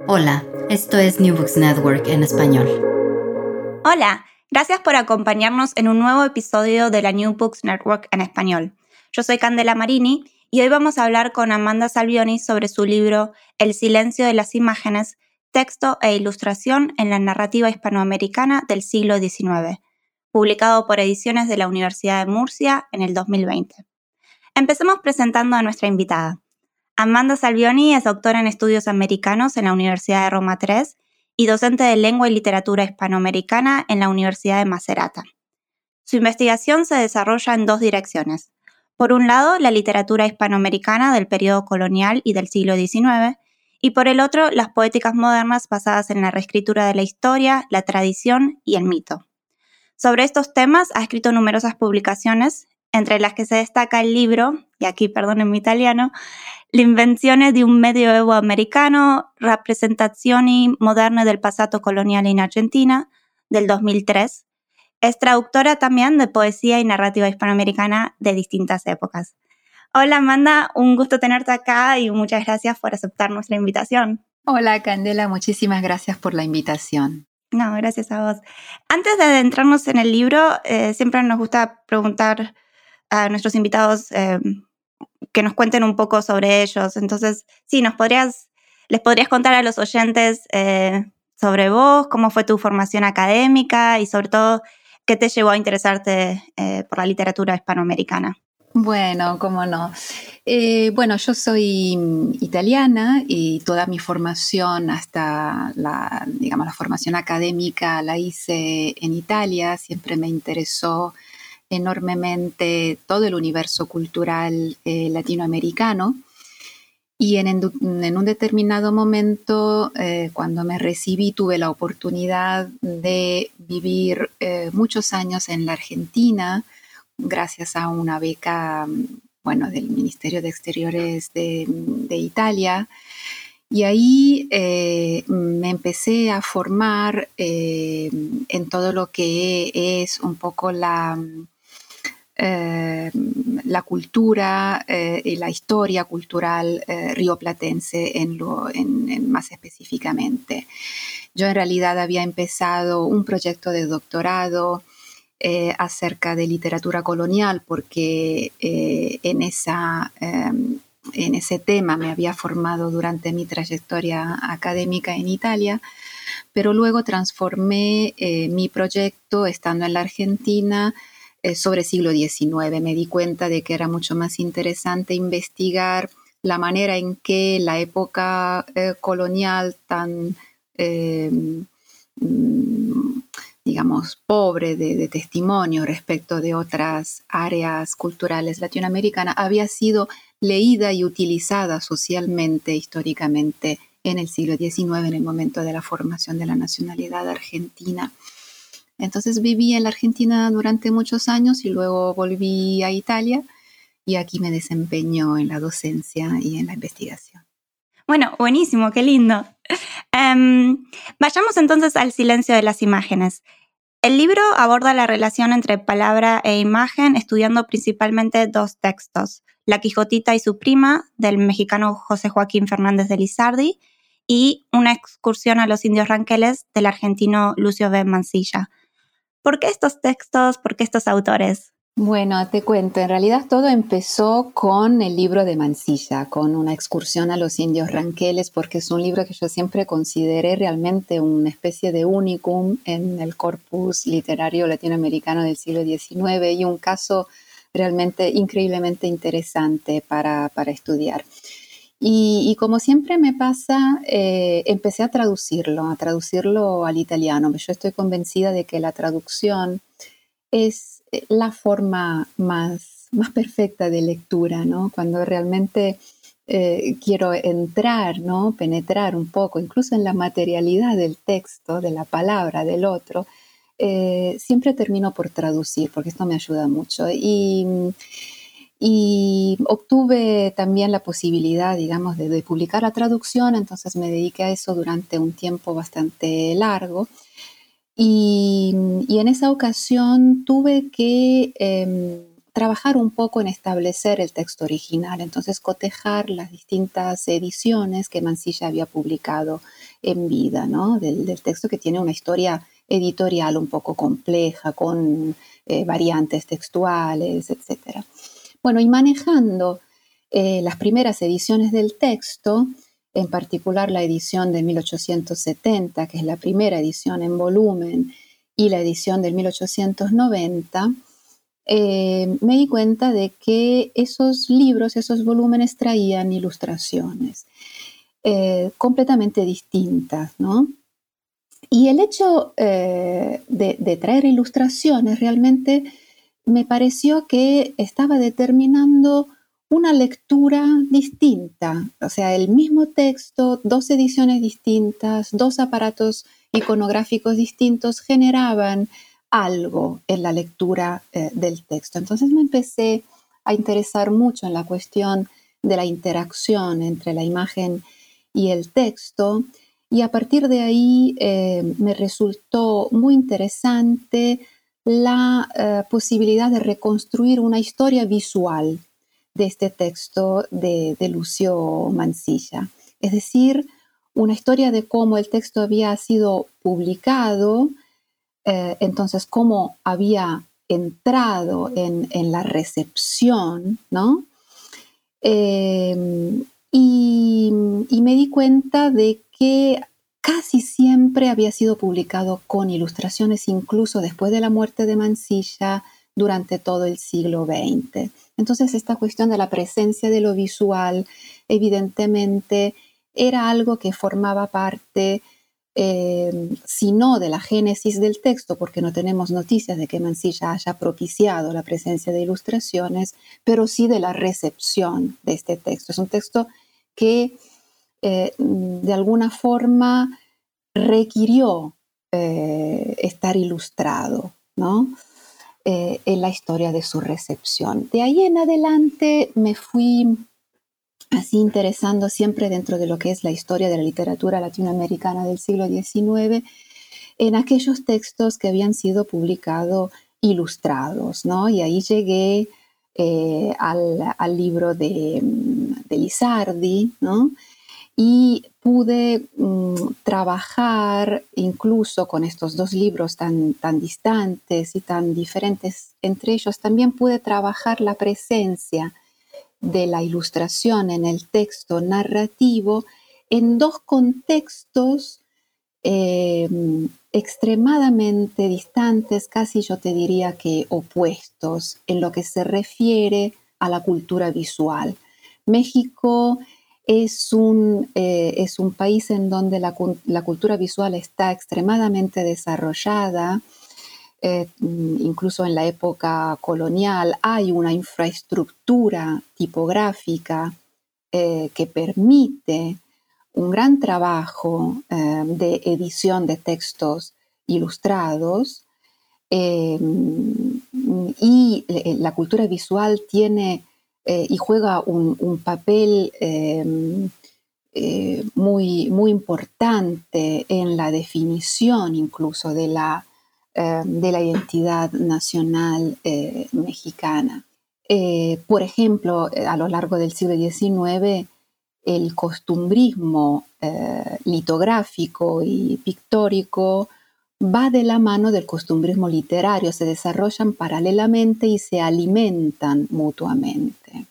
Hola, esto es New Books Network en español. Hola, gracias por acompañarnos en un nuevo episodio de la New Books Network en español. Yo soy Candela Marini y hoy vamos a hablar con Amanda Salvioni sobre su libro El silencio de las imágenes, texto e ilustración en la narrativa hispanoamericana del siglo XIX, publicado por Ediciones de la Universidad de Murcia en el 2020. Empecemos presentando a nuestra invitada. Amanda Salvioni es doctora en estudios americanos en la Universidad de Roma III y docente de lengua y literatura hispanoamericana en la Universidad de Macerata. Su investigación se desarrolla en dos direcciones. Por un lado, la literatura hispanoamericana del periodo colonial y del siglo XIX, y por el otro, las poéticas modernas basadas en la reescritura de la historia, la tradición y el mito. Sobre estos temas ha escrito numerosas publicaciones, entre las que se destaca el libro, y aquí perdonen mi italiano, L'invenzione di un medioevo americano, rappresentazioni moderne del passato coloniale in Argentina, del 2003. Es traductora también de poesía y narrativa hispanoamericana de distintas épocas. Hola Amanda, un gusto tenerte acá y muchas gracias por aceptar nuestra invitación. Hola Candela, muchísimas gracias por la invitación. No, gracias a vos. Antes de adentrarnos en el libro, eh, siempre nos gusta preguntar a nuestros invitados eh, que nos cuenten un poco sobre ellos. Entonces, sí, nos podrías, les podrías contar a los oyentes eh, sobre vos, cómo fue tu formación académica y sobre todo qué te llevó a interesarte eh, por la literatura hispanoamericana. Bueno, cómo no. Bueno, yo soy italiana y toda mi formación, hasta la, digamos, la formación académica la hice en Italia. Siempre me interesó enormemente todo el universo cultural eh, latinoamericano. Y en, un determinado momento, eh, cuando me recibí, tuve la oportunidad de vivir eh, muchos años en la Argentina, gracias a una beca, bueno, del Ministerio de Exteriores de, de Italia. Y ahí me empecé a formar en todo lo que es un poco la, eh, la cultura eh, y la historia cultural eh, rioplatense en lo, en, más específicamente. Yo en realidad había empezado un proyecto de doctorado acerca de literatura colonial porque en, esa, en ese tema me había formado durante mi trayectoria académica en Italia pero luego transformé mi proyecto estando en la Argentina sobre siglo XIX. Me di cuenta de que era mucho más interesante investigar la manera en que la época eh, colonial tan, em, mm, digamos, pobre de, de, testimonio respecto de otras áreas culturales latinoamericanas había sido leída y utilizada socialmente, históricamente, en el siglo XIX, en el momento de la formación de la nacionalidad argentina. Entonces viví en la Argentina durante muchos años y luego volví a Italia y aquí me desempeño en la docencia y en la investigación. Bueno, buenísimo, qué lindo. Em, vayamos entonces al silencio de las imágenes. El libro aborda la relación entre palabra e imagen estudiando principalmente dos textos, La Quijotita y su prima, del mexicano José Joaquín Fernández de Lizardi, y Una excursión a los indios ranqueles del argentino Lucio B. Mancilla. ¿Por qué estos textos? ¿Por qué estos autores? Bueno, te cuento, en realidad todo empezó con el libro de Mansilla, con una excursión a los indios ranqueles, porque es un libro que yo siempre consideré realmente una especie de unicum en el corpus literario latinoamericano del siglo XIX y un caso realmente increíblemente interesante para, estudiar. Y, como siempre me pasa, eh, empecé a traducirlo, a traducirlo al italiano. Yo estoy convencida de que la traducción es eh, la forma más, más perfecta de lectura, ¿no? Cuando realmente eh, quiero entrar, ¿no? Penetrar un poco, incluso en la materialidad del texto, de la palabra del otro, siempre termino por traducir, porque esto me ayuda mucho. Y, obtuve también la posibilidad, digamos, de, publicar la traducción, entonces me dediqué a eso durante un tiempo bastante largo. Y, en esa ocasión tuve que em, trabajar un poco en establecer el texto original, entonces cotejar las distintas ediciones que Mansilla había publicado en vida, ¿no? del, texto que tiene una historia editorial un poco compleja, con eh, variantes textuales, etc. Bueno, y manejando eh, las primeras ediciones del texto, en particular la edición de 1870, que es la primera edición en volumen, y la edición de 1890, eh, me di cuenta de que esos libros, esos volúmenes traían ilustraciones eh, completamente distintas, ¿no? Y el hecho de traer ilustraciones realmente me pareció que estaba determinando una lectura distinta, o sea, el mismo texto, dos ediciones distintas, dos aparatos iconográficos distintos generaban algo en la lectura eh, del texto. Entonces me empecé a interesar mucho en la cuestión de la interacción entre la imagen y el texto y a partir de ahí eh, me resultó muy interesante la eh, posibilidad de reconstruir una historia visual de este texto de, Lucio Mansilla. Es decir, una historia de cómo el texto había sido publicado, eh, entonces cómo había entrado en, la recepción, ¿no? Eh, y, me di cuenta de que casi siempre había sido publicado con ilustraciones, incluso después de la muerte de Mansilla, durante todo el siglo XX. Entonces, esta cuestión de la presencia de lo visual, evidentemente, era algo que formaba parte, eh, si no de la génesis del texto, porque no tenemos noticias de que Mansilla haya propiciado la presencia de ilustraciones, pero sí de la recepción de este texto. Es un texto que eh, de alguna forma requirió eh, estar ilustrado, ¿no? Eh, en la historia de su recepción. De ahí en adelante me fui así interesando siempre dentro de lo que es la historia de la literatura latinoamericana del siglo XIX, en aquellos textos que habían sido publicados ilustrados, ¿no? Y ahí llegué eh, al, libro de, de Lizardi, ¿no? Y pude mm, trabajar incluso con estos dos libros tan, tan distantes y tan diferentes entre ellos, también pude trabajar la presencia de la ilustración en el texto narrativo en dos contextos em, extremadamente distantes, casi yo te diría que opuestos en lo que se refiere a la cultura visual. México es un, eh, es un país en donde la, cultura visual está extremadamente desarrollada. Eh, incluso en la época colonial hay una infraestructura tipográfica eh, que permite un gran trabajo de edición de textos ilustrados y la cultura visual tiene eh, y juega un, papel em, eh, muy, muy importante en la definición incluso de la, em, de la identidad nacional eh, mexicana. por ejemplo, a lo largo del siglo XIX, el costumbrismo litográfico y pictórico va de la mano del costumbrismo literario, se desarrollan paralelamente y se alimentan mutuamente.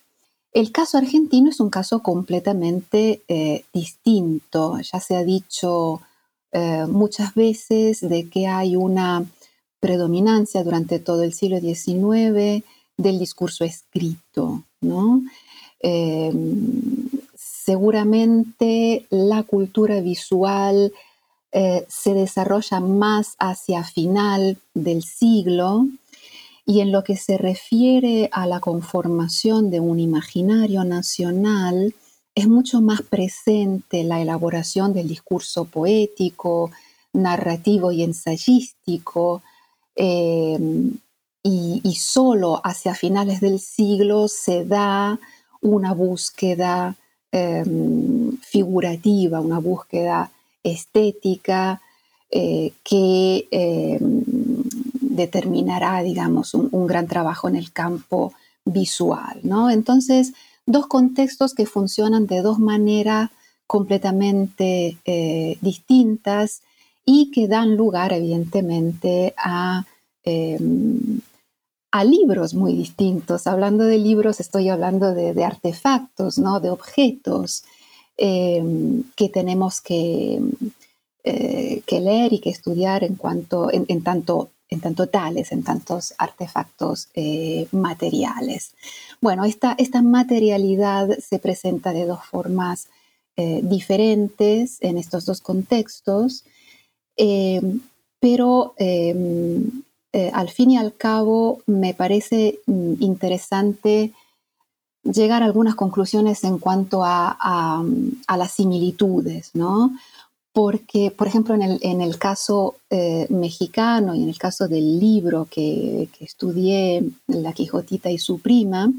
El caso argentino es un caso completamente eh, distinto. Ya se ha dicho eh, muchas veces de que hay una predominancia durante todo el siglo XIX del discurso escrito. Em, seguramente la cultura visual eh, se desarrolla más hacia final del siglo y en lo que se refiere a la conformación de un imaginario nacional, es mucho más presente la elaboración del discurso poético, narrativo y ensayístico, em, y, solo hacia finales del siglo se da una búsqueda em, figurativa, una búsqueda estética eh, que em, determinará, digamos, un, gran trabajo en el campo visual, ¿no? Entonces, dos contextos que funcionan de dos maneras completamente eh, distintas y que dan lugar, evidentemente, a, a, libros muy distintos. Hablando de libros, estoy hablando de, artefactos, ¿no? de objetos em, que tenemos que, eh, que, leer y que estudiar en, cuanto, en tanto en tanto tales, en tantos artefactos eh, materiales. Bueno, esta, esta, materialidad se presenta de dos formas eh, diferentes en estos dos contextos, eh, pero al fin y al cabo me parece mm, interesante llegar a algunas conclusiones en cuanto a, a las similitudes, ¿no? porque, por ejemplo, en el, caso eh, mexicano y en el caso del libro que, estudié, La Quijotita y su prima,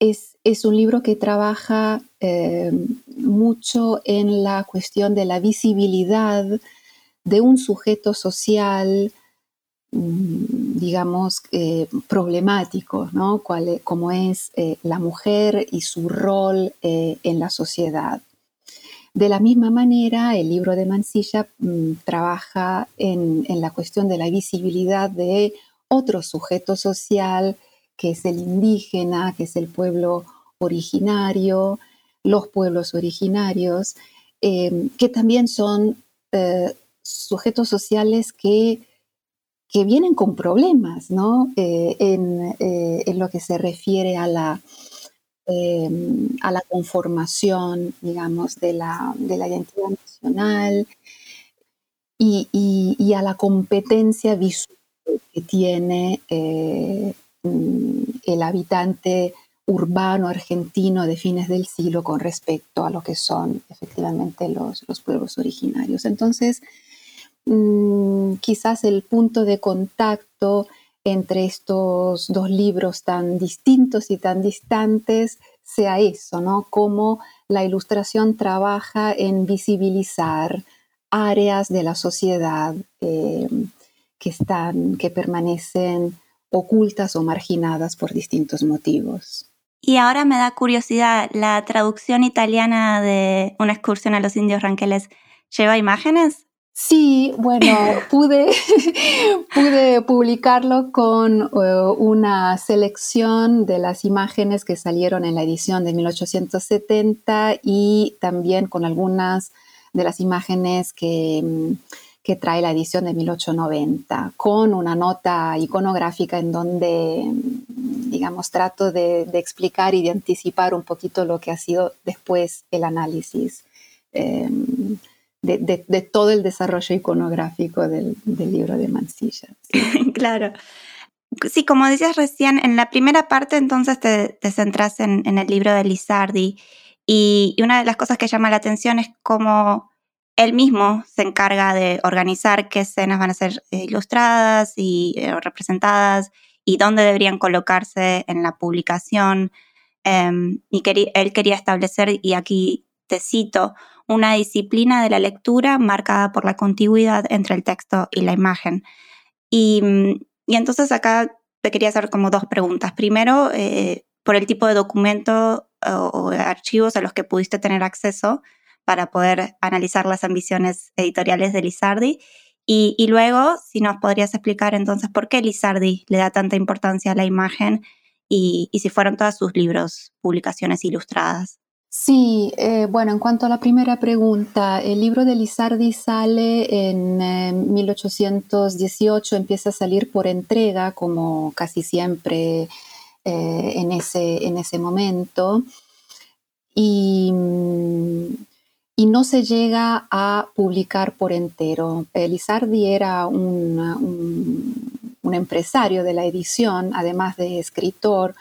es, un libro que trabaja eh, mucho en la cuestión de la visibilidad de un sujeto social, digamos, eh, problemático, ¿no? como es la mujer y su rol en la sociedad. De la misma manera, el libro de Mansilla mm, trabaja en, la cuestión de la visibilidad de otro sujeto social, que es el indígena, que es el pueblo originario, los pueblos originarios, que también son eh, sujetos sociales que, que, vienen con problemas ¿no? Eh, eh, en, lo que se refiere a la Em, a la conformación, digamos, de la, identidad nacional y, a la competencia visual que tiene eh, mm, el habitante urbano argentino de fines del siglo con respecto a lo que son efectivamente los, pueblos originarios. Entonces, mm, quizás el punto de contacto entre estos dos libros tan distintos y tan distantes sea eso, ¿no? Cómo la ilustración trabaja en visibilizar áreas de la sociedad eh, que están, que permanecen ocultas o marginadas por distintos motivos. Y ahora me da curiosidad, ¿la traducción italiana de Una excursión a los indios ranqueles lleva imágenes? Sí, bueno, pude, pude publicarlo con eh, una selección de las imágenes que salieron en la edición de 1870 y también con algunas de las imágenes que, mm, que trae la edición de 1890, con una nota iconográfica en donde, mm, digamos, trato de, explicar y de anticipar un poquito lo que ha sido después el análisis. Em, de, todo el desarrollo iconográfico del, libro de Mansilla. claro. Sí, como decías recién, en la primera parte entonces te, centras en, el libro de Lizardi y, una de las cosas que llama la atención es cómo él mismo se encarga de organizar qué escenas van a ser eh, ilustradas y eh, representadas y dónde deberían colocarse en la publicación. Em, y él quería establecer, y aquí te cito, una disciplina de la lectura marcada por la contigüidad entre el texto y la imagen. Y, entonces acá te quería hacer como dos preguntas. Primero, eh, por el tipo de documento o, archivos a los que pudiste tener acceso para poder analizar las ambiciones editoriales de Lizardi. Y, luego, si nos podrías explicar entonces por qué Lizardi le da tanta importancia a la imagen y, si fueron todos sus libros, publicaciones ilustradas. Sí, eh, bueno, en cuanto a la primera pregunta, el libro de Lizardi sale en 1818, eh, empieza a salir por entrega, como casi siempre eh, en, ese, en ese momento. Y mm, y no se llega a publicar por entero. Lizardi era un, empresario de la edición, además de escritor,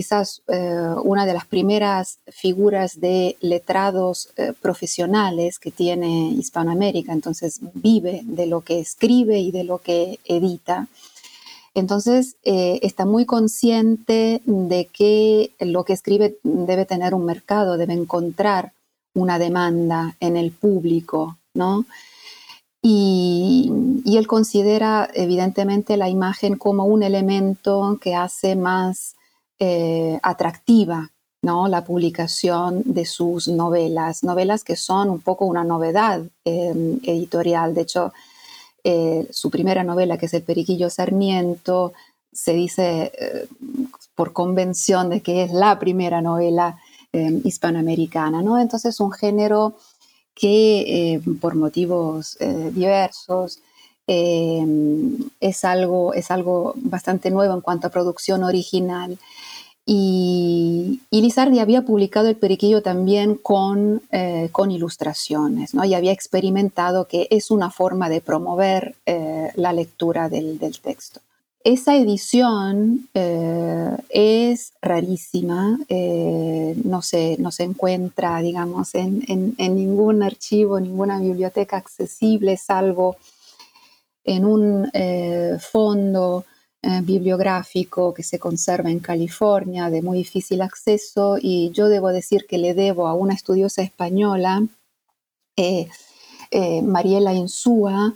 quizás eh, una de las primeras figuras de letrados eh, profesionales que tiene Hispanoamérica, entonces vive de lo que escribe y de lo que edita. Entonces eh, está muy consciente de que lo que escribe debe tener un mercado, debe encontrar una demanda en el público, ¿no? Y, él considera evidentemente la imagen como un elemento que hace más eh, atractiva ¿no? la publicación de sus novelas, novelas que son un poco una novedad em, editorial. De hecho, eh, su primera novela, que es El Periquillo Sarmiento, se dice eh, por convención de que es la primera novela Em, hispanoamericana, ¿no? Entonces un género que eh, por motivos eh, diversos em, es, algo, es algo bastante nuevo en cuanto a producción original. Y, Lizardi había publicado El Periquillo también con, eh, con ilustraciones, ¿no? y había experimentado que es una forma de promover la lectura del texto. Esa edición eh, es rarísima, eh, no, se, no, se, encuentra, digamos, en, ningún archivo, ninguna biblioteca accesible, salvo en un eh, fondo bibliográfico que se conserva en California de muy difícil acceso y yo debo decir que le debo a una estudiosa española, Mariela Insúa,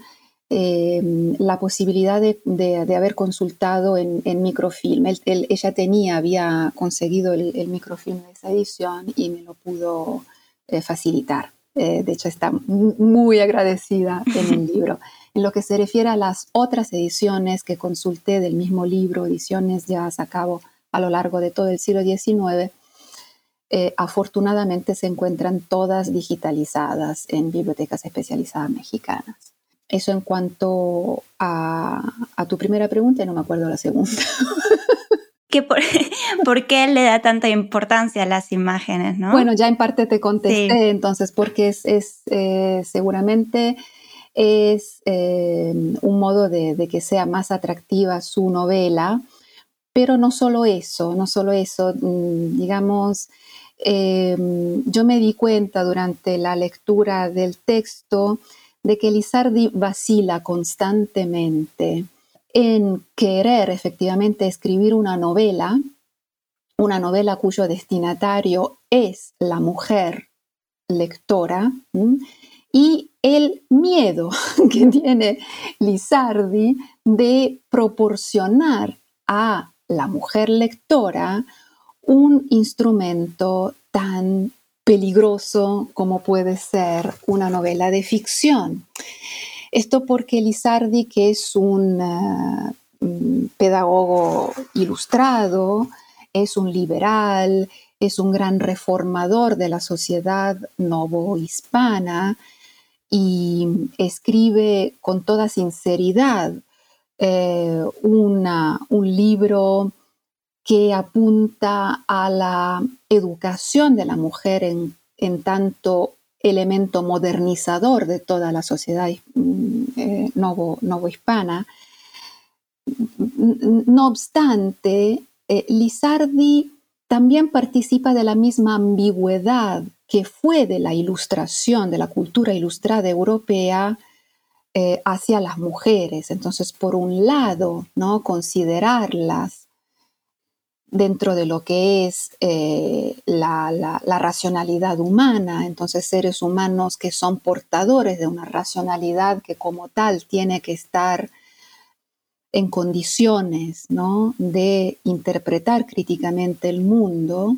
la posibilidad de, haber consultado en, microfilm. ella tenía, había conseguido el, microfilm de esa edición y me lo pudo eh, facilitar. Eh, de hecho, está muy agradecida en el libro. En lo que se refiere a las otras ediciones que consulté del mismo libro, ediciones ya a cabo a lo largo de todo el siglo XIX, eh, afortunadamente se encuentran todas digitalizadas en bibliotecas especializadas mexicanas. Eso en cuanto a, tu primera pregunta, no me acuerdo la segunda. por, qué le da tanta importancia a las imágenes? ¿no? Bueno, ya en parte te contesté, entonces, porque es, eh, seguramente es eh, un modo de, que sea más atractiva su novela, pero no solo eso, no solo eso, mm, digamos, eh, yo me di cuenta durante la lectura del texto de que Lizardi vacila constantemente en querer efectivamente escribir una novela, una novela cuyo destinatario es la mujer lectora, y el miedo que tiene Lizardi de proporcionar a la mujer lectora un instrumento tan peligroso como puede ser una novela de ficción. Esto porque Lizardi, que es un eh, pedagogo ilustrado, es un liberal, es un gran reformador de la sociedad novohispana y escribe con toda sinceridad eh, un libro que apunta a la educación de la mujer en, tanto elemento modernizador de toda la sociedad mm, eh, novohispana. No obstante, eh, Lizardi también participa de la misma ambigüedad que fue de la ilustración, de la cultura ilustrada europea eh, hacia las mujeres. Entonces, por un lado, ¿no? considerarlas dentro de lo que es eh, la, racionalidad humana, entonces seres humanos que son portadores de una racionalidad que como tal tiene que estar en condiciones de interpretar críticamente el mundo,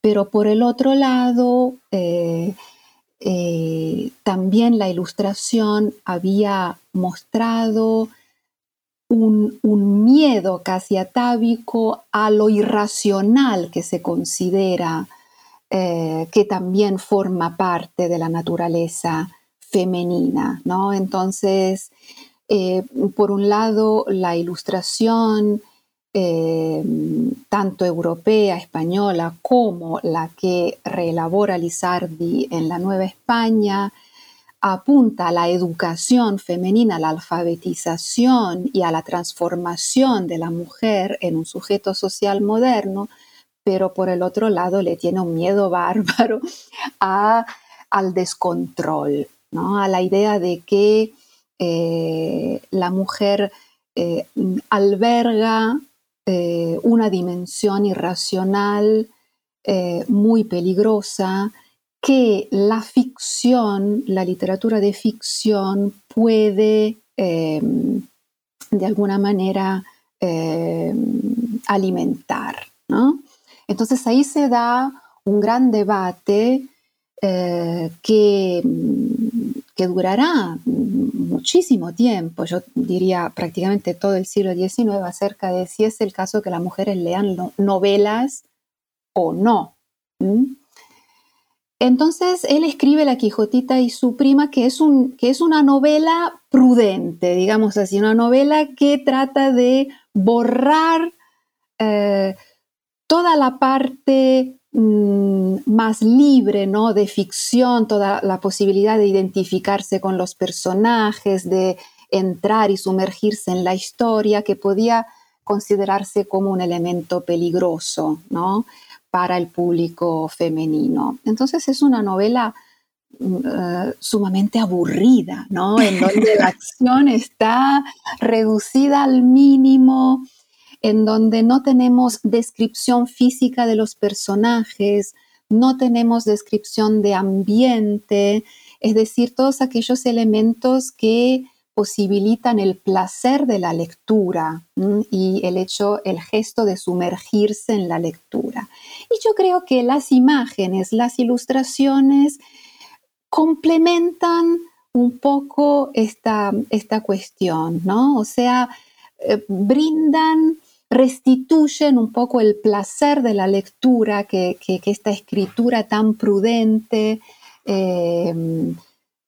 pero por el otro lado, eh, eh, también la ilustración había mostrado un, miedo casi atávico a lo irracional que se considera eh, que también forma parte de la naturaleza femenina, ¿no? Entonces, eh, por un lado, la ilustración, eh, tanto europea, española, como la que reelabora Lizardi en la Nueva España, apunta a la educación femenina, a la alfabetización y a la transformación de la mujer en un sujeto social moderno, pero por el otro lado le tiene un miedo bárbaro al descontrol, ¿no? a la idea de que eh, la mujer eh, alberga eh, una dimensión irracional muy peligrosa que la ficción, la literatura de ficción puede em, de alguna manera em, alimentar. Entonces ahí se da un gran debate que, que durará muchísimo tiempo, yo diría prácticamente todo el siglo XIX, acerca de si es el caso que las mujeres lean novelas o no. Entonces él escribe La Quijotita y su prima, que es, un, que es una novela prudente, digamos así, una novela que trata de borrar eh, toda la parte Mm, más libre, ¿no? De ficción, toda la posibilidad de identificarse con los personajes, de entrar y sumergirse en la historia, que podía considerarse como un elemento peligroso, ¿no? Para el público femenino. Entonces es una novela mm, eh, sumamente aburrida, ¿no? En donde la acción está reducida al mínimo, en donde no tenemos descripción física de los personajes, no tenemos descripción de ambiente, es decir, todos aquellos elementos que posibilitan el placer de la lectura y el hecho, el gesto de sumergirse en la lectura. Y yo creo que las imágenes, las ilustraciones complementan un poco esta, esta cuestión, ¿no? O sea, eh, brindan restituyen un poco el placer de la lectura que, esta escritura tan prudente em,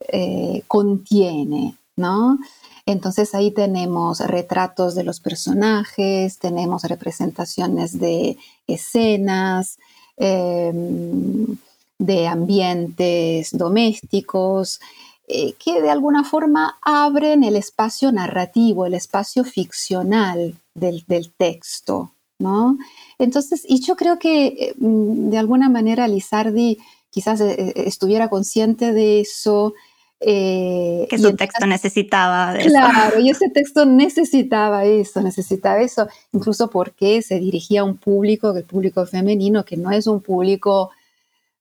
eh, contiene, ¿no? Entonces ahí tenemos retratos de los personajes, tenemos representaciones de escenas, em, de ambientes domésticos, eh, que de alguna forma abren el espacio narrativo, el espacio ficcional del, texto, ¿no? Entonces, y yo creo que eh, mm, de alguna manera Lizardi quizás eh, estuviera consciente de eso. Que su texto necesitaba de Claro, y ese texto necesitaba eso, necesitaba eso, incluso porque se dirigía a un público, el público femenino, que no es un público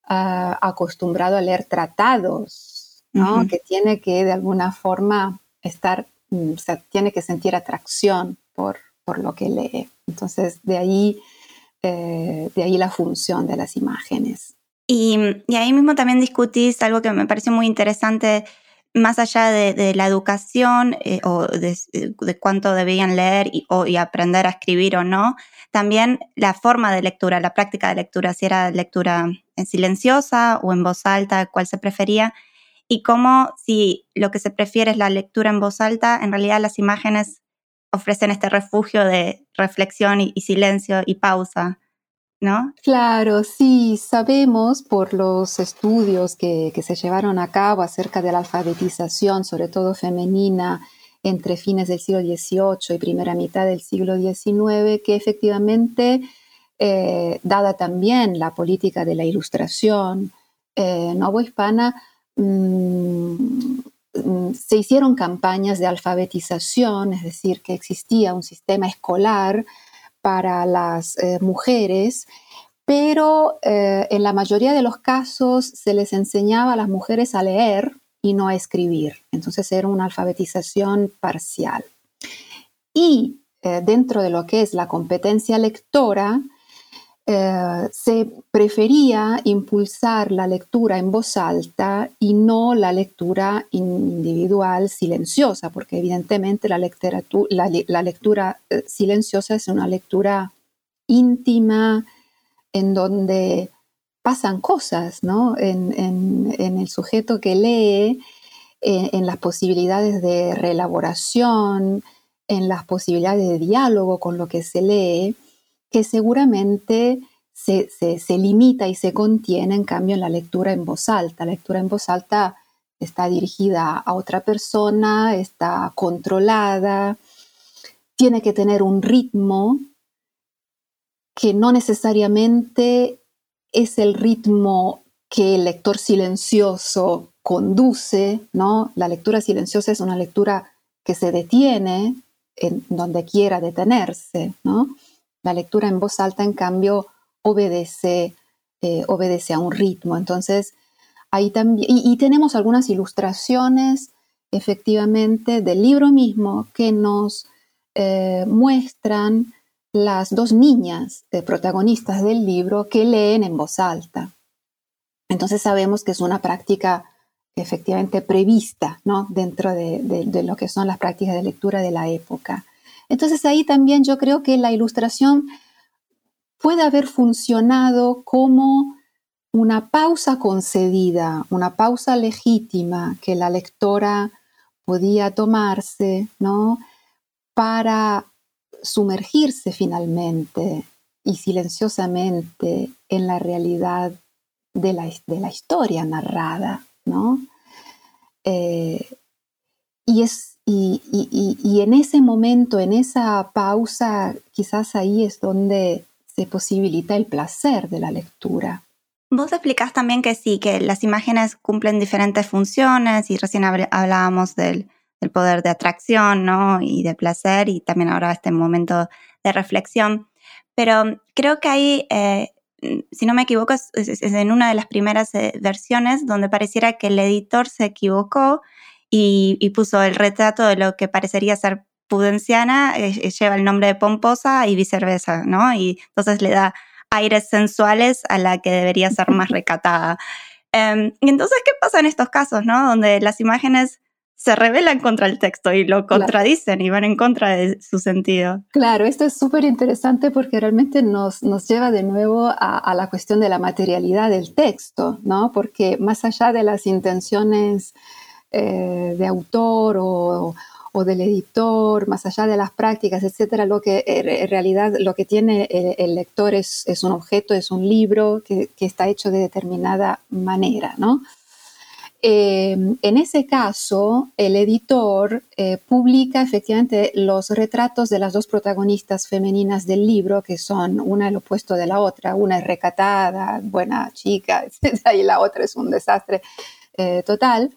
ah, acostumbrado a leer tratados, que tiene que de alguna forma estar, mm, o sea, tiene que sentir atracción por, por lo que lee. Entonces, de ahí, eh, de ahí la función de las imágenes. Y, y, ahí mismo también discutís algo que me pareció muy interesante, más allá de, la educación eh, o de, de, cuánto debían leer y aprender a escribir o no, también la forma de lectura, la práctica de lectura, si era lectura en silenciosa o en voz alta, cuál se prefería, y cómo si lo que se prefiere es la lectura en voz alta, en realidad las imágenes ofrecen este refugio de reflexión y, silencio y pausa. ¿No? Claro, sí, sabemos por los estudios que, se llevaron a cabo acerca de la alfabetización, sobre todo femenina, entre fines del siglo XVIII y primera mitad del siglo XIX, que efectivamente, eh, dada también la política de la ilustración eh, hispana Mm, mm, se hicieron campañas de alfabetización, es decir, que existía un sistema escolar para las eh, mujeres, pero eh, en la mayoría de los casos se les enseñaba a las mujeres a leer y no a escribir. Entonces era una alfabetización parcial. Y eh, dentro de lo que es la competencia lectora, eh, se prefería impulsar la lectura en voz alta y no la lectura individual silenciosa, porque evidentemente la, la lectura eh, silenciosa es una lectura íntima en donde pasan cosas ¿no? en, el sujeto que lee, en, las posibilidades de reelaboración, en las posibilidades de diálogo con lo que se lee, que seguramente se, limita y se contiene en cambio en la lectura en voz alta. La lectura en voz alta está dirigida a otra persona, está controlada, tiene que tener un ritmo que no necesariamente es el ritmo que el lector silencioso conduce, ¿no? La lectura silenciosa es una lectura que se detiene en donde quiera detenerse, ¿no? La lectura en voz alta, en cambio, obedece, eh, obedece a un ritmo. Entonces, ahí también, y, tenemos algunas ilustraciones, efectivamente, del libro mismo que nos eh, muestran las dos niñas eh, protagonistas del libro que leen en voz alta. Entonces sabemos que es una práctica efectivamente prevista ¿no? dentro de, lo que son las prácticas de lectura de la época. Entonces ahí también yo creo que la ilustración puede haber funcionado como una pausa concedida, una pausa legítima que la lectora podía tomarse ¿no? para sumergirse finalmente y silenciosamente en la realidad de la, historia narrada, ¿no? Eh, y, es, y, y, en ese momento, en esa pausa, quizás ahí es donde se posibilita el placer de la lectura. Vos explicás también que sí, que las imágenes cumplen diferentes funciones y recién hablábamos del, el poder de atracción ¿no? y de placer y también ahora este momento de reflexión. Pero creo que ahí, eh, si no me equivoco, es, en una de las primeras eh, versiones donde pareciera que el editor se equivocó y, puso el retrato de lo que parecería ser pudenciana, eh, lleva el nombre de pomposa y viceversa, ¿no? Y entonces le da aires sensuales a la que debería ser más recatada. Em, y entonces, ¿qué pasa en estos casos, ¿no? Donde las imágenes se rebelan contra el texto y lo contradicen y van en contra de su sentido. Claro, esto es súper interesante porque realmente nos, nos lleva de nuevo a, la cuestión de la materialidad del texto, ¿no? Porque más allá de las intenciones eh, de autor o, o, del editor, más allá de las prácticas, etcétera, lo que en realidad lo que tiene el, lector es, es, un objeto, es un libro que, que está hecho de determinada manera, ¿no? Eh, en ese caso, el editor eh, publica efectivamente los retratos de las dos protagonistas femeninas del libro, que son una el opuesto de la otra. Una es recatada, buena chica, y la otra es un desastre eh, total.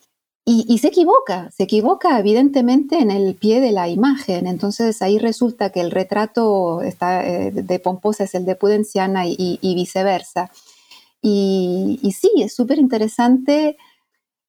Y, se equivoca, se equivoca evidentemente en el pie de la imagen. Entonces ahí resulta que el retrato está, de Pomposa es el de Pudenciana y, viceversa. Y, y sí, es súper interesante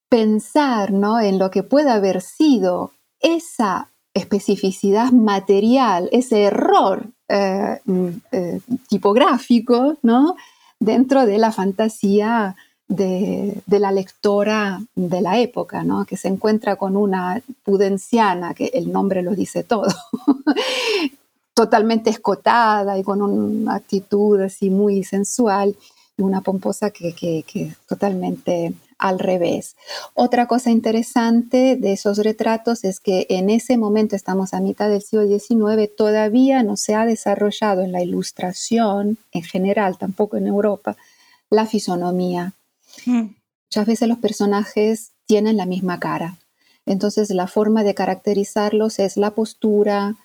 pensar ¿no? en lo que puede haber sido esa especificidad material, ese error eh, mm, eh, tipográfico, ¿no? dentro de la fantasía de, la lectora de la época, ¿no? que se encuentra con una pudenciana, que el nombre lo dice todo, totalmente escotada y con una actitud así muy sensual, y una pomposa que, que, que totalmente al revés. Otra cosa interesante de esos retratos es que en ese momento, estamos a mitad del siglo XIX, todavía no se ha desarrollado en la ilustración en general, tampoco en Europa, la fisonomía. Hmm. Muchas veces los personajes tienen la misma cara. Entonces la forma de caracterizarlos es la postura,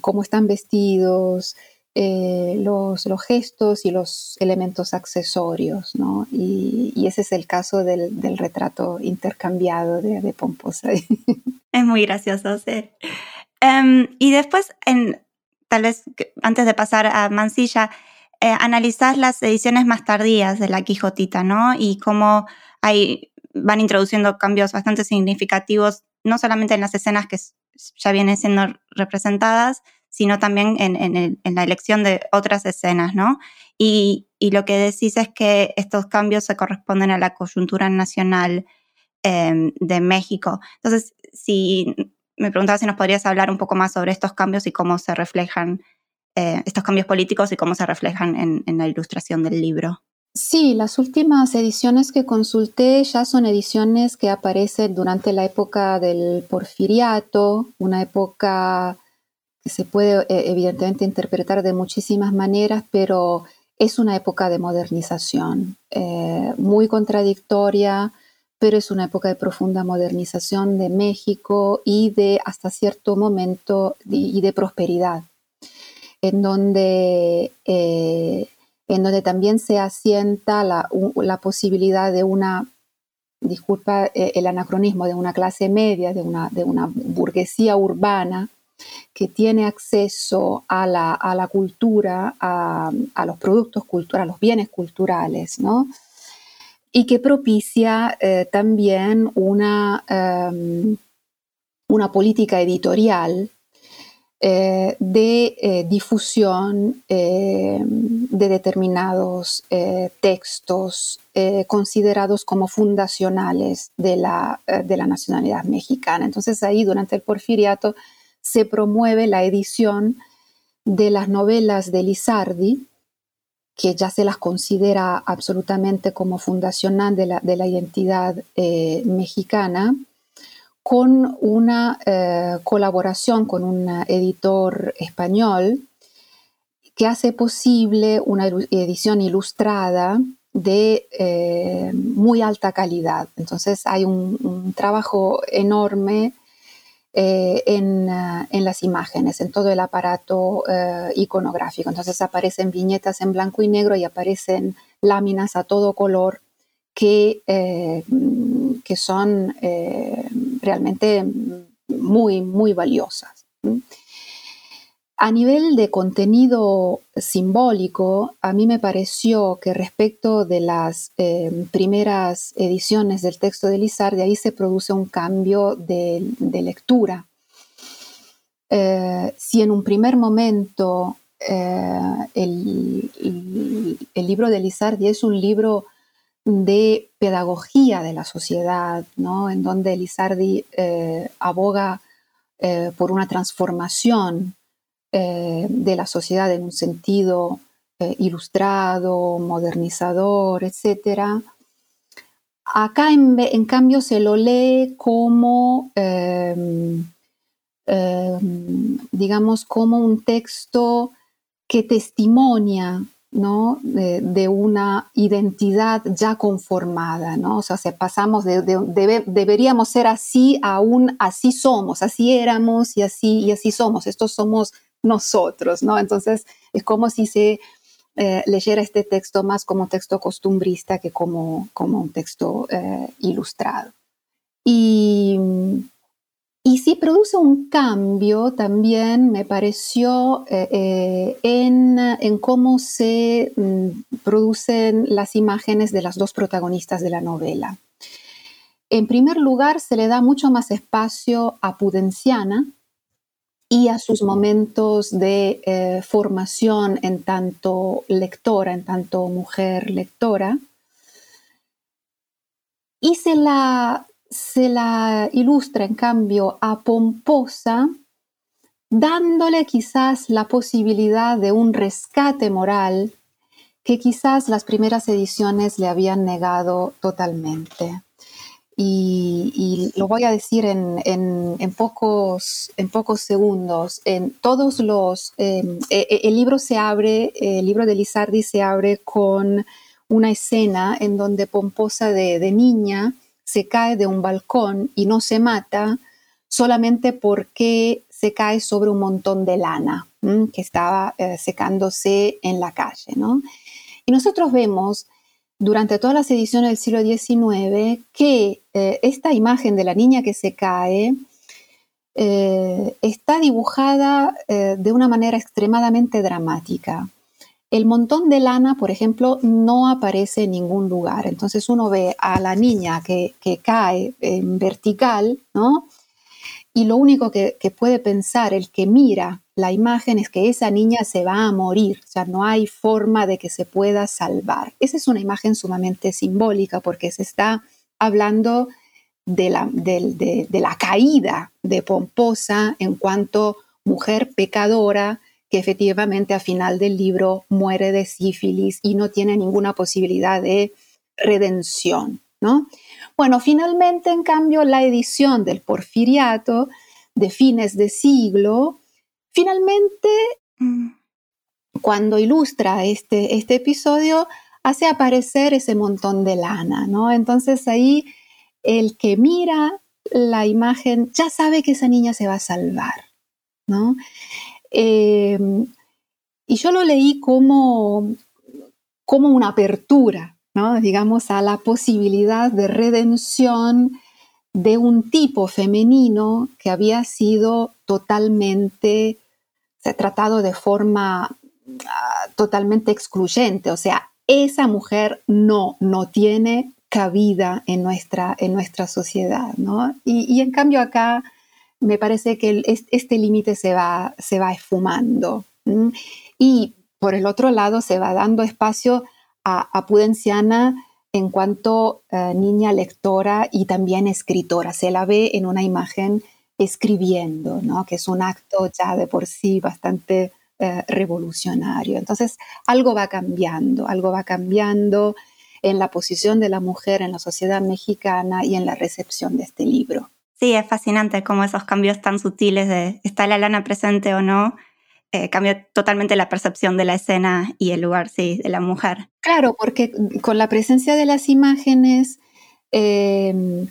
cómo están vestidos, eh, los, los, gestos y los elementos accesorios, ¿no? Y, ese es el caso del, del retrato intercambiado de, de, Pomposa. Es muy gracioso, sí. Em, y después, en, tal vez antes de pasar a Mansilla, eh, analizás las ediciones más tardías de La Quijotita, ¿no? Y cómo hay, van introduciendo cambios bastante significativos, no solamente en las escenas que ya vienen siendo representadas, sino también en, la elección de otras escenas, ¿no? Y, lo que decís es que estos cambios se corresponden a la coyuntura nacional em, de México. Entonces, si me preguntaba si nos podrías hablar un poco más sobre estos cambios y cómo se reflejan, eh, estos cambios políticos y cómo se reflejan en la ilustración del libro. Sí, las últimas ediciones que consulté ya son ediciones que aparecen durante la época del porfiriato, una época que se puede eh, evidentemente interpretar de muchísimas maneras, pero es una época de modernización, eh, muy contradictoria, pero es una época de profunda modernización de México y de hasta cierto momento y de prosperidad, en donde eh, en donde también se asienta la, posibilidad de una, disculpa eh, el anacronismo, de una clase media, de una, de una burguesía urbana que tiene acceso a la, cultura, a, los productos culturales, a los bienes culturales, ¿no? Y que propicia eh, también una, em, una política editorial eh, de eh, difusión eh, de determinados textos considerados como fundacionales de la, de la nacionalidad mexicana. Entonces ahí durante el porfiriato se promueve la edición de las novelas de Lizardi, que ya se las considera absolutamente como fundacional de la, de la identidad mexicana, con una eh, colaboración con un editor español que hace posible una edición ilustrada de eh, muy alta calidad. Entonces hay un, trabajo enorme eh, en, las imágenes, en todo el aparato iconográfico. Entonces aparecen viñetas en blanco y negro y aparecen láminas a todo color que, que son realmente muy, muy valiosas. A nivel de contenido simbólico, a mí me pareció que respecto de las eh, primeras ediciones del texto de Lizardi, ahí se produce un cambio de, lectura. si en un primer momento el, el, libro de Lizardi es un libro de pedagogía de la sociedad, ¿no? en donde Lizardi eh, aboga eh, por una transformación eh, de la sociedad en un sentido ilustrado, modernizador, etc. Acá, en, cambio, se lo lee como, em, em, digamos, como un texto que testimonia de, una identidad ya conformada, ¿no? O sea, pasamos de, deberíamos ser así, aún así somos, así éramos y así, y así somos, estos somos nosotros, ¿no? Entonces, es como si se eh, leyera este texto más como texto costumbrista que como, como un texto eh, ilustrado. Y y sí produce un cambio también, me pareció, eh, eh, en, cómo se mm, producen las imágenes de las dos protagonistas de la novela. En primer lugar, se le da mucho más espacio a Pudenciana y a sus momentos de eh, formación en tanto lectora, en tanto mujer lectora. Y se la, se la ilustra en cambio a Pomposa, dándole quizás la posibilidad de un rescate moral que quizás las primeras ediciones le habían negado totalmente. Y, lo voy a decir en, pocos, en pocos segundos. En todos los, em, e, e, el libro se abre, el libro de Lizardi se abre con una escena en donde Pomposa de, de niña se cae de un balcón y no se mata solamente porque se cae sobre un montón de lana que estaba eh, secándose en la calle. Y nosotros vemos durante todas las ediciones del siglo XIX que eh, esta imagen de la niña que se cae eh, está dibujada de una manera extremadamente dramática. El montón de lana, por ejemplo, no aparece en ningún lugar. Entonces uno ve a la niña que, cae en vertical, ¿no? Y lo único que, puede pensar el que mira la imagen es que esa niña se va a morir, o sea, no hay forma de que se pueda salvar. Esa es una imagen sumamente simbólica porque se está hablando de la, de, la caída de Pomposa en cuanto mujer pecadora que efectivamente a final del libro muere de sífilis y no tiene ninguna posibilidad de redención, ¿no? Bueno, finalmente, en cambio, la edición del Porfiriato de fines de siglo, finalmente, mm. cuando ilustra este, este episodio, hace aparecer ese montón de lana, ¿no? Entonces ahí el que mira la imagen ya sabe que esa niña se va a salvar, ¿no? Eh, y yo lo leí como, como una apertura, digamos, a la posibilidad de redención de un tipo femenino que había sido totalmente tratado de forma ah, totalmente excluyente. O sea, esa mujer no, no tiene cabida en nuestra, en nuestra sociedad. ¿no? Y, en cambio acá me parece que este límite se va, se va esfumando. Y por el otro lado se va dando espacio a, Pudenciana en cuanto eh, niña lectora y también escritora. Se la ve en una imagen escribiendo, ¿no? que es un acto ya de por sí bastante eh, revolucionario. Entonces, algo va cambiando, algo va cambiando en la posición de la mujer en la sociedad mexicana y en la recepción de este libro. Sí, es fascinante cómo esos cambios tan sutiles de está la lana presente o no, eh, cambia totalmente la percepción de la escena y el lugar, de la mujer. Claro, porque con la presencia de las imágenes em,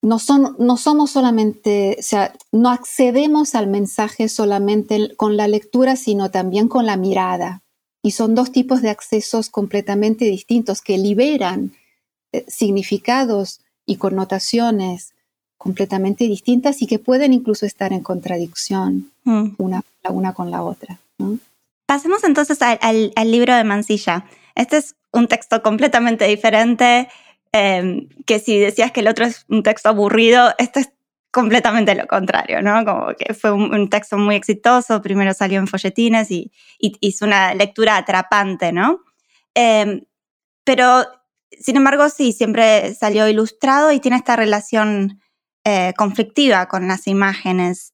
no, son, no somos solamente, o sea, no accedemos al mensaje solamente con la lectura, sino también con la mirada. Y son dos tipos de accesos completamente distintos que liberan eh, significados y connotaciones completamente distintas y que pueden incluso estar en contradicción mm. una, una con la otra. Pasemos entonces al, libro de Mansilla. Este es un texto completamente diferente, em, que si decías que el otro es un texto aburrido, este es completamente lo contrario, ¿no? Como que fue un, texto muy exitoso, primero salió en folletines y, hizo una lectura atrapante, ¿no? Em, pero, sin embargo, sí, siempre salió ilustrado y tiene esta relación eh, conflictiva con las imágenes.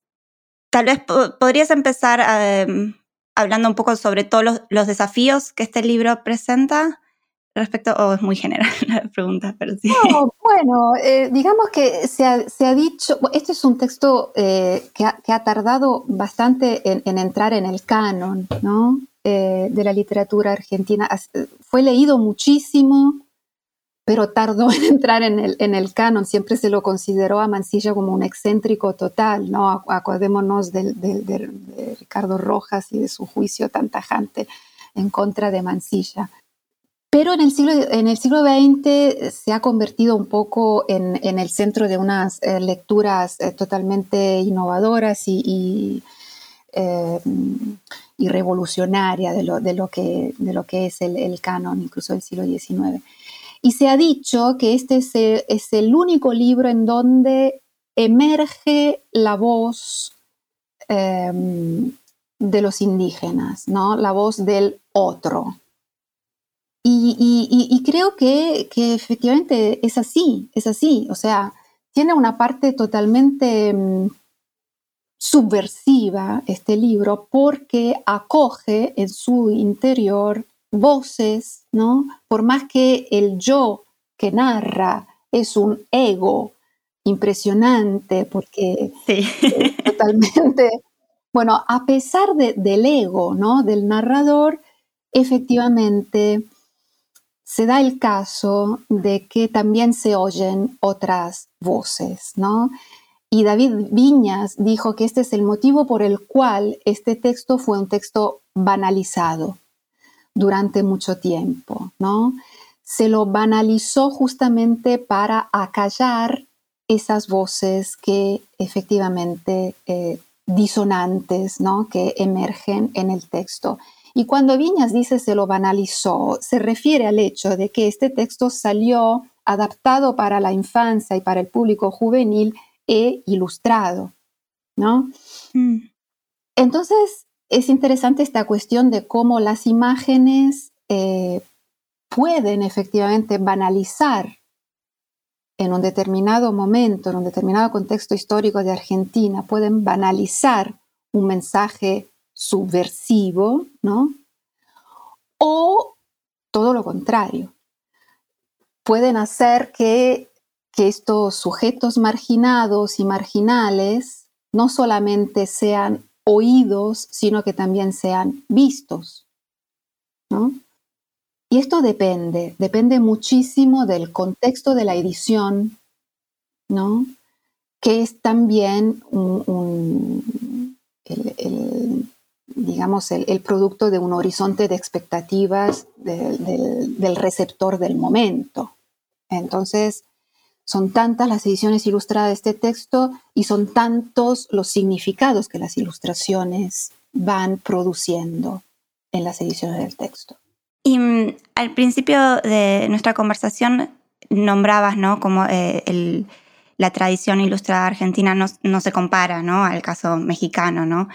Tal vez podrías empezar em, hablando un poco sobre todos los, desafíos que este libro presenta respecto, o es muy general la pregunta, sí. bueno, eh, digamos que se ha, dicho, este es un texto eh, que, ha, tardado bastante en, entrar en el canon, ¿no? de la literatura argentina. Fue leído muchísimo, pero tardó en entrar en el, canon. Siempre se lo consideró a Mansilla como un excéntrico total, ¿no? Acordémonos de, Ricardo Rojas y de su juicio tan tajante en contra de Mansilla. Pero en el siglo, en el siglo XX se ha convertido un poco en, el centro de unas eh, lecturas eh, totalmente innovadoras y, y, eh, revolucionarias de lo, de, lo que, de lo que es el canon, incluso del siglo XIX. Y se ha dicho que este es el, único libro en donde emerge la voz em, de los indígenas, ¿no? la voz del otro. Y, creo que, efectivamente es así, es así. O sea, tiene una parte totalmente em, subversiva este libro porque acoge en su interior voces, ¿no? Por más que el yo que narra es un ego impresionante, porque totalmente, bueno, a pesar del ego, ¿no? Del narrador, efectivamente se da el caso de que también se oyen otras voces, ¿no? Y David Viñas dijo que este es el motivo por el cual este texto fue un texto banalizado durante mucho tiempo, ¿no? Se lo banalizó justamente para acallar esas voces que efectivamente eh, disonantes, ¿no? Que emergen en el texto. Y cuando Viñas dice se lo banalizó, se refiere al hecho de que este texto salió adaptado para la infancia y para el público juvenil e ilustrado, ¿no? Mm. Entonces, es interesante esta cuestión de cómo las imágenes eh, pueden efectivamente banalizar en un determinado momento, en un determinado contexto histórico de Argentina, pueden banalizar un mensaje subversivo, ¿no? O todo lo contrario. Pueden hacer que, que estos sujetos marginados y marginales no solamente sean oídos, sino que también sean vistos. ¿no? Y esto depende, depende muchísimo del contexto de la edición, ¿no? que es también el, digamos, el, producto de un horizonte de expectativas del receptor del momento. Entonces, son tantas las ediciones ilustradas de este texto y son tantos los significados que las ilustraciones van produciendo en las ediciones del texto. Y mm, al principio de nuestra conversación nombrabas, ¿no? Como eh, la tradición ilustrada argentina no, se compara, ¿no? Al caso mexicano, ¿no?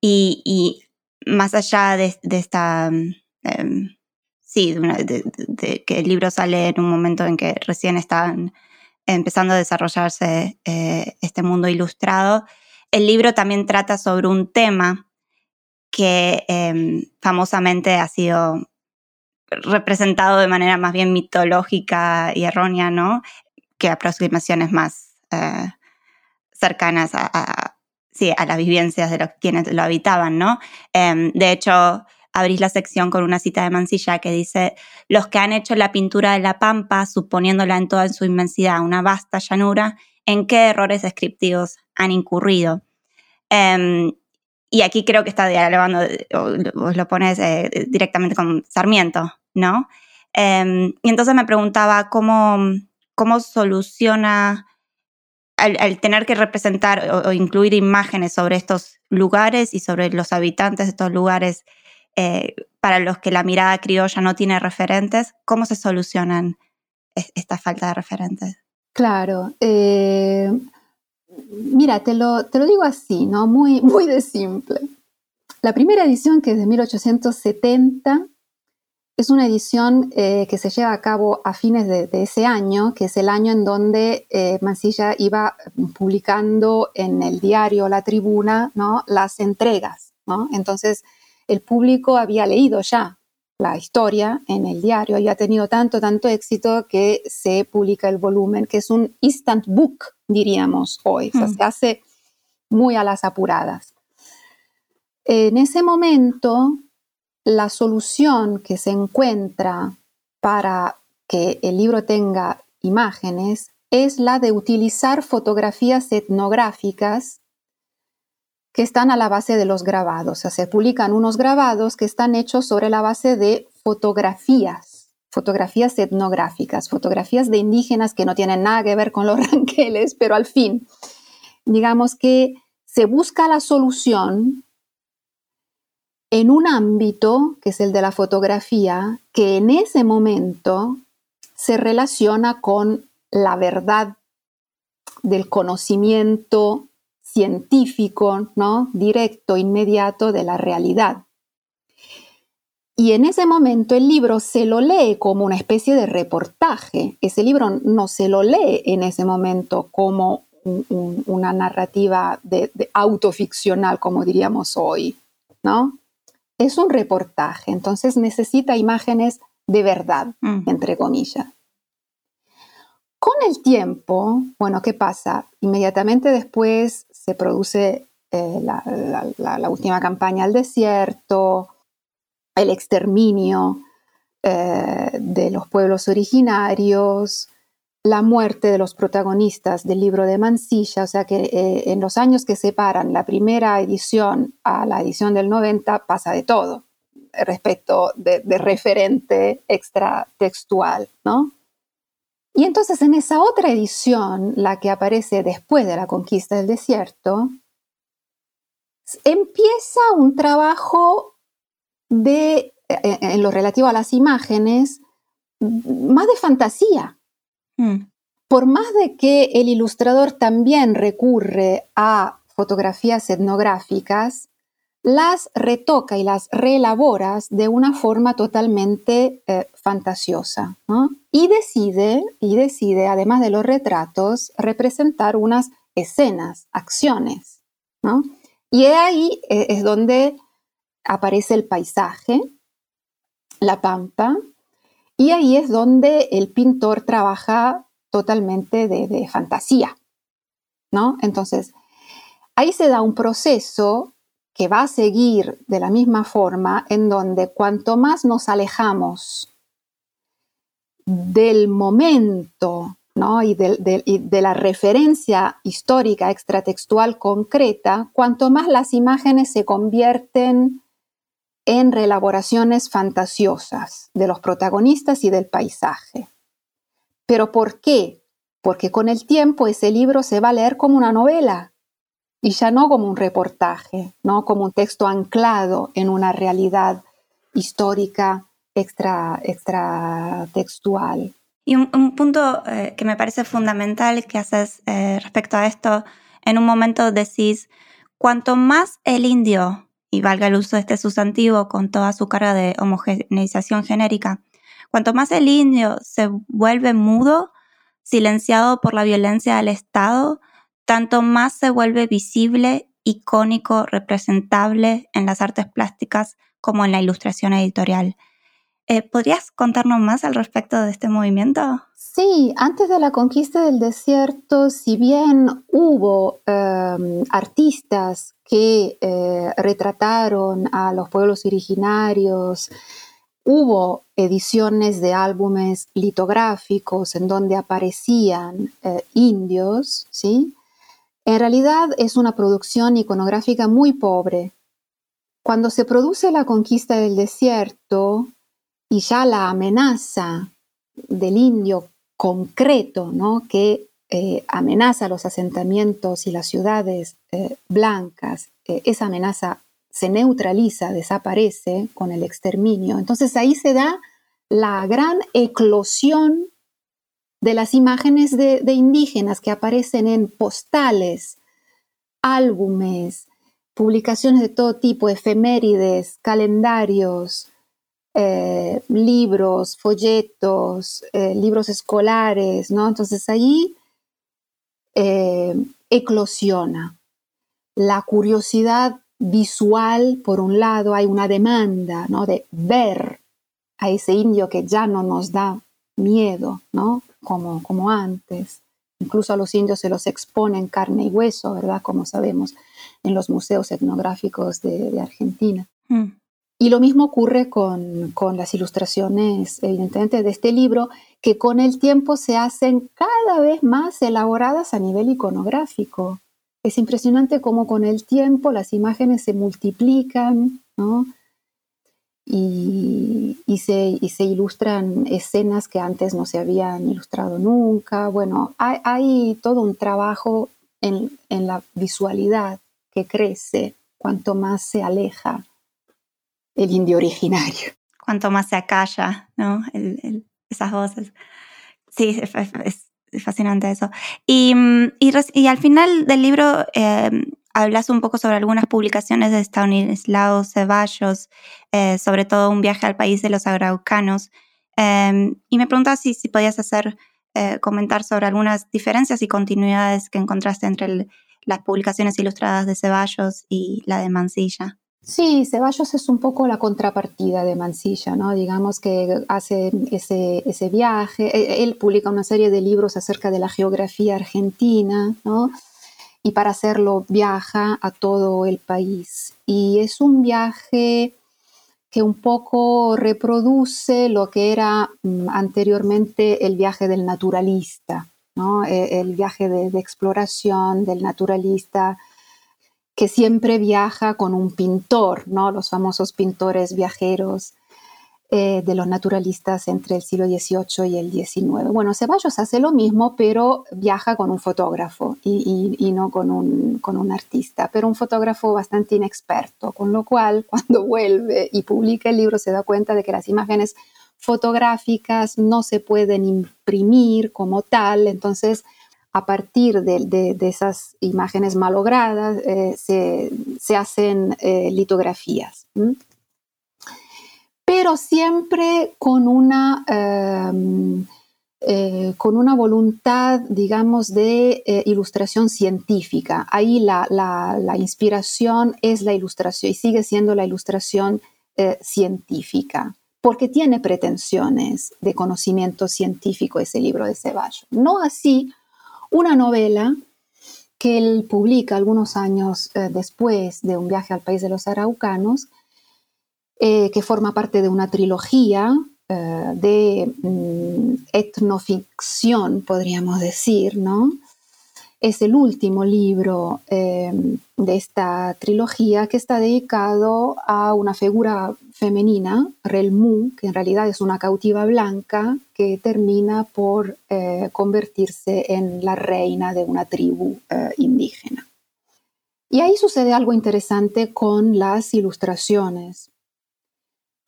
Y, más allá de, esta, mm, em, sí, de, que el libro sale en un momento en que recién están empezando a desarrollarse eh, este mundo ilustrado, el libro también trata sobre un tema que em, famosamente ha sido representado de manera más bien mitológica y errónea, ¿no? Que aproximaciones más eh, cercanas a, sí, a las vivencias de los, quienes lo habitaban, ¿no? Em, de hecho, abrís la sección con una cita de Mansilla que dice, los que han hecho la pintura de la pampa, suponiéndola en toda su inmensidad una vasta llanura, ¿en qué errores descriptivos han incurrido? Em, y aquí creo que está dialogando, vos lo pones eh, directamente con Sarmiento, ¿no? Em, y entonces me preguntaba cómo, cómo soluciona al, tener que representar o, incluir imágenes sobre estos lugares y sobre los habitantes de estos lugares eh, para los que la mirada criolla no tiene referentes, ¿cómo se solucionan esta falta de referentes? Claro. Eh, mira, te lo, te lo digo así, ¿no? Muy, muy de simple. La primera edición, que es de 1870, es una edición eh, que se lleva a cabo a fines de, ese año, que es el año en donde eh, Mansilla iba publicando en el diario La Tribuna ¿no? las entregas. ¿no? Entonces, el público había leído ya la historia en el diario y ha tenido tanto, tanto éxito que se publica el volumen, que es un instant book, diríamos hoy, o sea, hmm. se hace muy a las apuradas. En ese momento, la solución que se encuentra para que el libro tenga imágenes es la de utilizar fotografías etnográficas que están a la base de los grabados. O sea, se publican unos grabados que están hechos sobre la base de fotografías, fotografías etnográficas, fotografías de indígenas que no tienen nada que ver con los ranqueles, pero al fin, digamos que se busca la solución en un ámbito, que es el de la fotografía, que en ese momento se relaciona con la verdad del conocimiento científico, ¿no? directo, inmediato de la realidad. Y en ese momento el libro se lo lee como una especie de reportaje. Ese libro no se lo lee en ese momento como una narrativa de, autoficcional, como diríamos hoy, ¿no? Es un reportaje, entonces necesita imágenes de verdad, mm. entre comillas. Con el tiempo, bueno, ¿qué pasa? Inmediatamente después se produce eh, la, última campaña al desierto, el exterminio eh, de los pueblos originarios, la muerte de los protagonistas del libro de Mansilla, o sea que eh, en los años que separan la primera edición a la edición del 90 pasa de todo respecto de, de referente extratextual, ¿no? Y entonces en esa otra edición, la que aparece después de la conquista del desierto, empieza un trabajo de, eh, eh, en lo relativo a las imágenes, más de fantasía. Hmm. Por más de que el ilustrador también recurre a fotografías etnográficas, las retoca y las reelaboras de una forma totalmente eh, fantasiosa. Y decide, y decide, además de los retratos, representar unas escenas, acciones. Y ahí eh, es donde aparece el paisaje, la pampa, y ahí es donde el pintor trabaja totalmente de, fantasía, ¿no? Entonces, ahí se da un proceso que va a seguir de la misma forma en donde cuanto más nos alejamos del momento ¿no? y, de, la referencia histórica extratextual concreta, cuanto más las imágenes se convierten en reelaboraciones fantasiosas de los protagonistas y del paisaje. ¿Pero por qué? Porque con el tiempo ese libro se va a leer como una novela y ya no como un reportaje, no como un texto anclado en una realidad histórica extra, extra textual. Y un, punto eh, que me parece fundamental que haces eh, respecto a esto, en un momento decís, cuanto más el indio, y valga el uso de este sustantivo con toda su carga de homogeneización genérica, cuanto más el indio se vuelve mudo, silenciado por la violencia del Estado, tanto más se vuelve visible, icónico, representable en las artes plásticas como en la ilustración editorial. Eh, ¿Podrías contarnos más al respecto de este movimiento? Sí, antes de la conquista del desierto, si bien hubo em, artistas que eh, retrataron a los pueblos originarios, hubo ediciones de álbumes litográficos en donde aparecían eh, indios, ¿sí? En realidad es una producción iconográfica muy pobre. Cuando se produce la conquista del desierto y ya la amenaza del indio concreto, ¿no? que eh, amenaza los asentamientos y las ciudades eh, blancas, eh, esa amenaza se neutraliza, desaparece con el exterminio. Entonces ahí se da la gran eclosión de las imágenes de, indígenas que aparecen en postales, álbumes, publicaciones de todo tipo, efemérides, calendarios, eh, libros, folletos, eh, libros escolares, ¿no? Entonces ahí eh, eclosiona la curiosidad visual, por un lado, hay una demanda, ¿no? De ver a ese indio que ya no nos da miedo, ¿no? Como, como antes. Incluso a los indios se los expone en carne y hueso, ¿verdad? Como sabemos en los museos etnográficos de, Argentina. Mm. Y lo mismo ocurre con, con, las ilustraciones, evidentemente, de este libro, que con el tiempo se hacen cada vez más elaboradas a nivel iconográfico. Es impresionante cómo con el tiempo las imágenes se multiplican, ¿no? Y, se, ilustran escenas que antes no se habían ilustrado nunca. Bueno, hay, todo un trabajo en, la visualidad que crece cuanto más se aleja el indio originario. Cuanto más se acalla, ¿no? esas voces. Sí, es, fascinante eso. Y, al final del libro eh, hablas un poco sobre algunas publicaciones de Stanislao Ceballos, eh, sobre todo un viaje al país de los araucanos. Em, y me preguntaba si, si podías hacer, eh, comentar sobre algunas diferencias y continuidades que encontraste entre las publicaciones ilustradas de Ceballos y la de Mansilla. Sí, Ceballos es un poco la contrapartida de Mansilla, ¿no? Digamos que hace ese, ese viaje, e, él publica una serie de libros acerca de la geografía argentina, ¿no? Y para hacerlo viaja a todo el país. Y es un viaje que un poco reproduce lo que era mm, anteriormente el viaje del naturalista, ¿no? E, el viaje de, de exploración del naturalista que siempre viaja con un pintor, ¿no? los famosos pintores viajeros eh, de los naturalistas entre el siglo XVIII y el XIX. Bueno, Ceballos hace lo mismo, pero viaja con un fotógrafo y, no con un, con un, artista, pero un fotógrafo bastante inexperto, con lo cual cuando vuelve y publica el libro se da cuenta de que las imágenes fotográficas no se pueden imprimir como tal, entonces a partir de, esas imágenes malogradas eh, se, hacen eh, litografías. Pero siempre con una, em, eh, con una voluntad, digamos, de ilustración científica. Ahí la, la, inspiración es la ilustración y sigue siendo la ilustración científica porque tiene pretensiones de conocimiento científico ese libro de Ceballos. No así una novela que él publica algunos años eh, después de un viaje al país de los araucanos, eh, que forma parte de una trilogía eh, de mm, etnoficción, podríamos decir, ¿no? Es el último libro de esta trilogía que está dedicado a una figura femenina, Relmu, que en realidad es una cautiva blanca que termina por eh, convertirse en la reina de una tribu eh, indígena. Y ahí sucede algo interesante con las ilustraciones.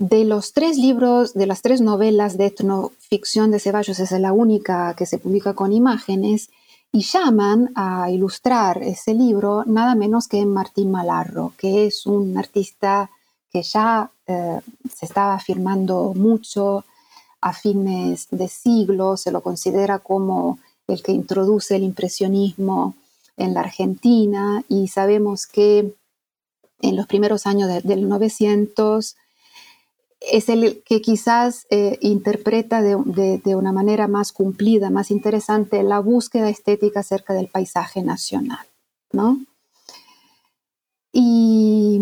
De los tres libros, de las tres novelas de etnoficción de Ceballos, es la única que se publica con imágenes, y llaman a ilustrar ese libro nada menos que Martín Malarro, que es un artista que ya eh, se estaba afirmando mucho a fines de siglo, se lo considera como el que introduce el impresionismo en la Argentina y sabemos que en los primeros años del 900 es el que quizás eh, interpreta de, de, una manera más cumplida, más interesante, la búsqueda estética acerca del paisaje nacional. ¿no? Y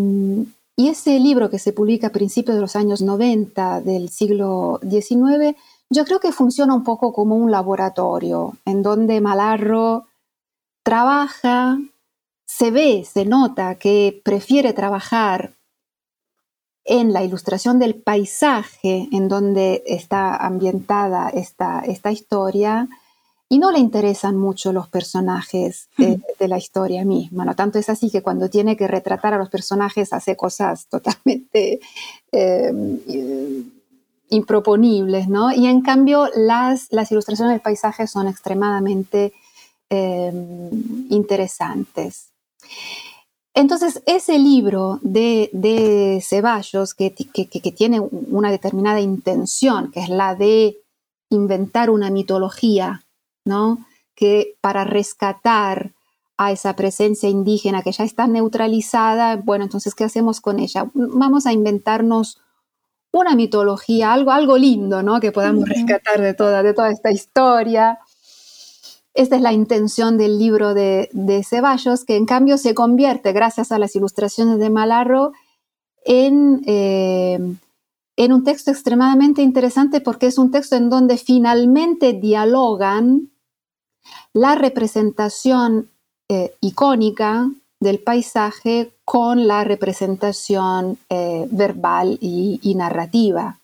y ese libro que se publica a principios de los años 90 del siglo XIX, yo creo que funciona un poco como un laboratorio en donde Malarro trabaja, se ve, se nota que prefiere trabajar en la ilustración del paisaje en donde está ambientada esta, esta historia y no le interesan mucho los personajes de, la historia misma, ¿no? Tanto es así que cuando tiene que retratar a los personajes hace cosas totalmente em, improponibles, ¿no? Y en cambio las, las ilustraciones del paisaje son extremadamente em, interesantes. Entonces, ese libro de, Ceballos, que, que, tiene una determinada intención, que es la de inventar una mitología ¿no? Que para rescatar a esa presencia indígena que ya está neutralizada, bueno, entonces, ¿qué hacemos con ella? Vamos a inventarnos una mitología, algo, algo lindo, ¿no? Que podamos rescatar de toda, de toda esta historia. Esta es la intención del libro de, Ceballos, que en cambio se convierte, gracias a las ilustraciones de Malarro, en, eh, en un texto extremadamente interesante porque es un texto en donde finalmente dialogan la representación eh, icónica del paisaje con la representación eh, verbal y, narrativa.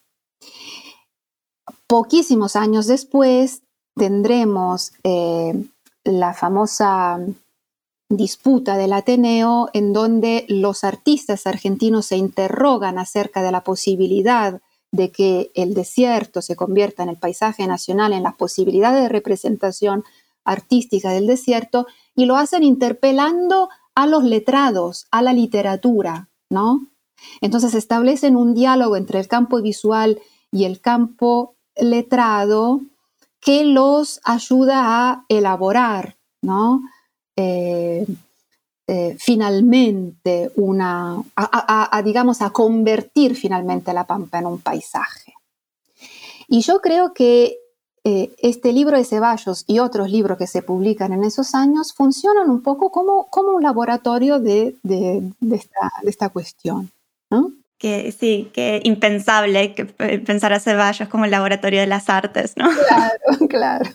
Poquísimos años después tendremos eh, la famosa disputa del Ateneo en donde los artistas argentinos se interrogan acerca de la posibilidad de que el desierto se convierta en el paisaje nacional, en las posibilidades de representación artística del desierto y lo hacen interpelando a los letrados, a la literatura, ¿no? Entonces establecen un diálogo entre el campo visual y el campo letrado que los ayuda a elaborar, ¿no? Eh, eh, finalmente una, a, digamos, a convertir finalmente la pampa en un paisaje. Y yo creo que eh, este libro de Ceballos y otros libros que se publican en esos años funcionan un poco como, como un laboratorio de, de, esta, cuestión. ¿no? Que sí, que impensable que pensar a Ceballos como el laboratorio de las artes, ¿no? Claro, claro.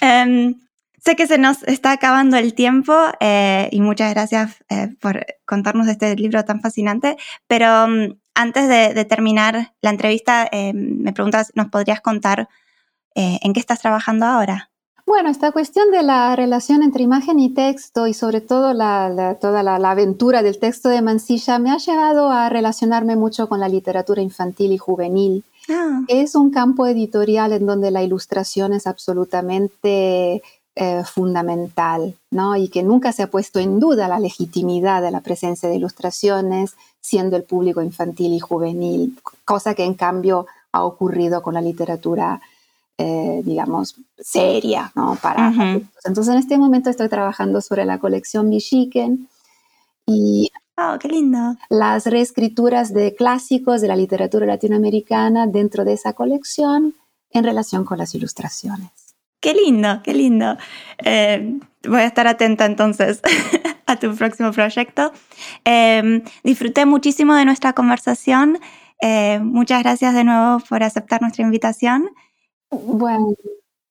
Em, sé que se nos está acabando el tiempo eh, y muchas gracias eh, por contarnos este libro tan fascinante, pero mm, antes de, de, terminar la entrevista, me preguntas, ¿nos podrías contar eh, ¿En qué estás trabajando ahora? Bueno, esta cuestión de la relación entre imagen y texto y sobre todo toda la, aventura del texto de Mansilla me ha llevado a relacionarme mucho con la literatura infantil y juvenil. Ah. Es un campo editorial en donde la ilustración es absolutamente eh, fundamental, ¿no? Y que nunca se ha puesto en duda la legitimidad de la presencia de ilustraciones siendo el público infantil y juvenil, cosa que en cambio ha ocurrido con la literatura, eh, digamos, seria, ¿no? Para Entonces, en este momento estoy trabajando sobre la colección Michigan y Oh, qué lindo. Las reescrituras de clásicos de la literatura latinoamericana dentro de esa colección en relación con las ilustraciones. Qué lindo, qué lindo. Eh, voy a estar atenta entonces a tu próximo proyecto. Em, disfruté muchísimo de nuestra conversación. Eh, muchas gracias de nuevo por aceptar nuestra invitación. Bueno,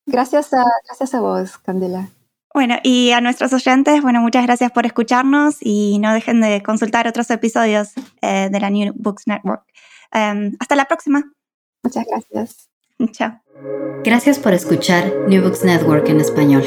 gracias a, gracias a vos, Candela. Bueno, y a nuestros oyentes, bueno, muchas gracias por escucharnos y no dejen de consultar otros episodios eh, de la New Books Network. Em, hasta la próxima. Muchas gracias. Chao. Gracias por escuchar New Books Network en español.